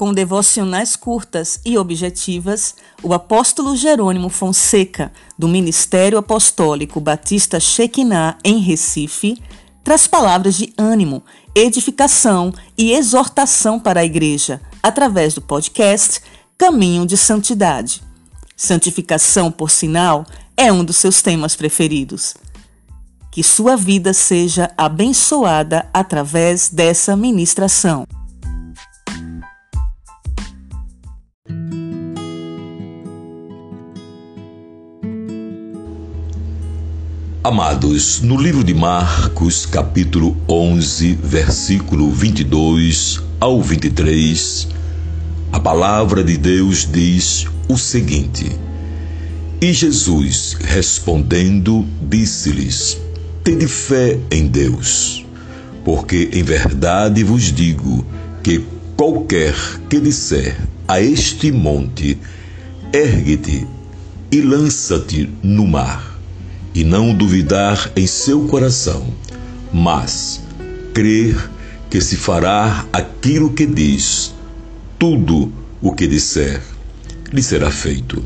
Com devocionais curtas e objetivas, o apóstolo Jerônimo Fonseca, do Ministério Apostólico Batista Shekinah, em Recife, traz palavras de ânimo, edificação e exortação para a igreja, através do podcast Caminho de Santidade. Santificação, por sinal, é um dos seus temas preferidos. Que sua vida seja abençoada através dessa ministração. Amados, no livro de Marcos, capítulo 11, versículo 22 ao 23, a palavra de Deus diz o seguinte: E Jesus, respondendo, disse-lhes: Tende fé em Deus, porque em verdade vos digo que qualquer que disser a este monte: Ergue-te e lança-te no mar e não duvidar em seu coração, mas crer que se fará aquilo que diz, tudo o que disser lhe será feito.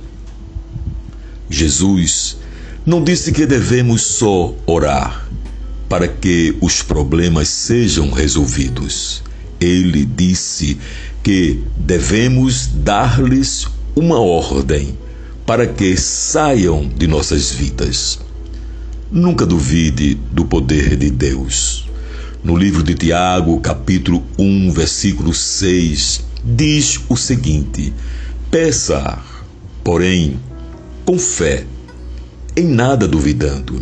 Jesus não disse que devemos só orar para que os problemas sejam resolvidos. Ele disse que devemos dar-lhes uma ordem para que saiam de nossas vidas. Nunca duvide do poder de Deus. No livro de Tiago, capítulo 1, versículo 6, diz o seguinte: Peça, porém, com fé, em nada duvidando,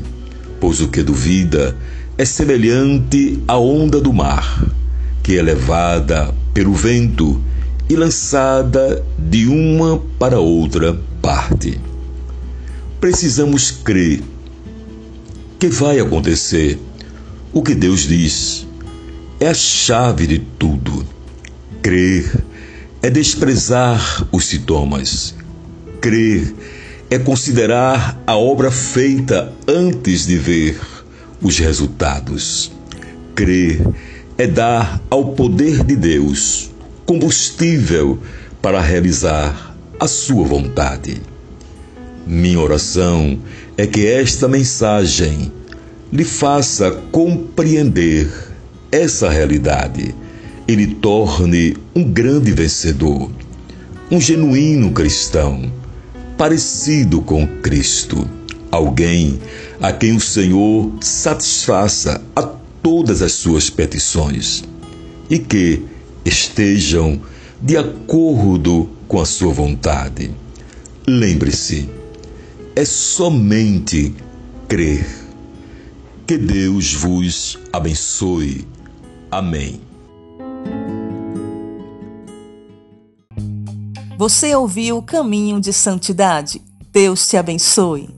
pois o que duvida é semelhante à onda do mar, que é levada pelo vento e lançada de uma para outra parte. Precisamos crer que vai acontecer. O que Deus diz é a chave de tudo. Crer é desprezar os sintomas. Crer é considerar a obra feita antes de ver os resultados. Crer é dar ao poder de Deus combustível para realizar a sua vontade. Minha oração é que esta mensagem lhe faça compreender essa realidade e lhe torne um grande vencedor, um genuíno cristão, parecido com Cristo, alguém a quem o Senhor satisfaça a todas as suas petições e que estejam de acordo com a sua vontade. Lembre-se, é somente crer. Que Deus vos abençoe. Amém. Você ouviu o caminho de santidade? Deus te abençoe.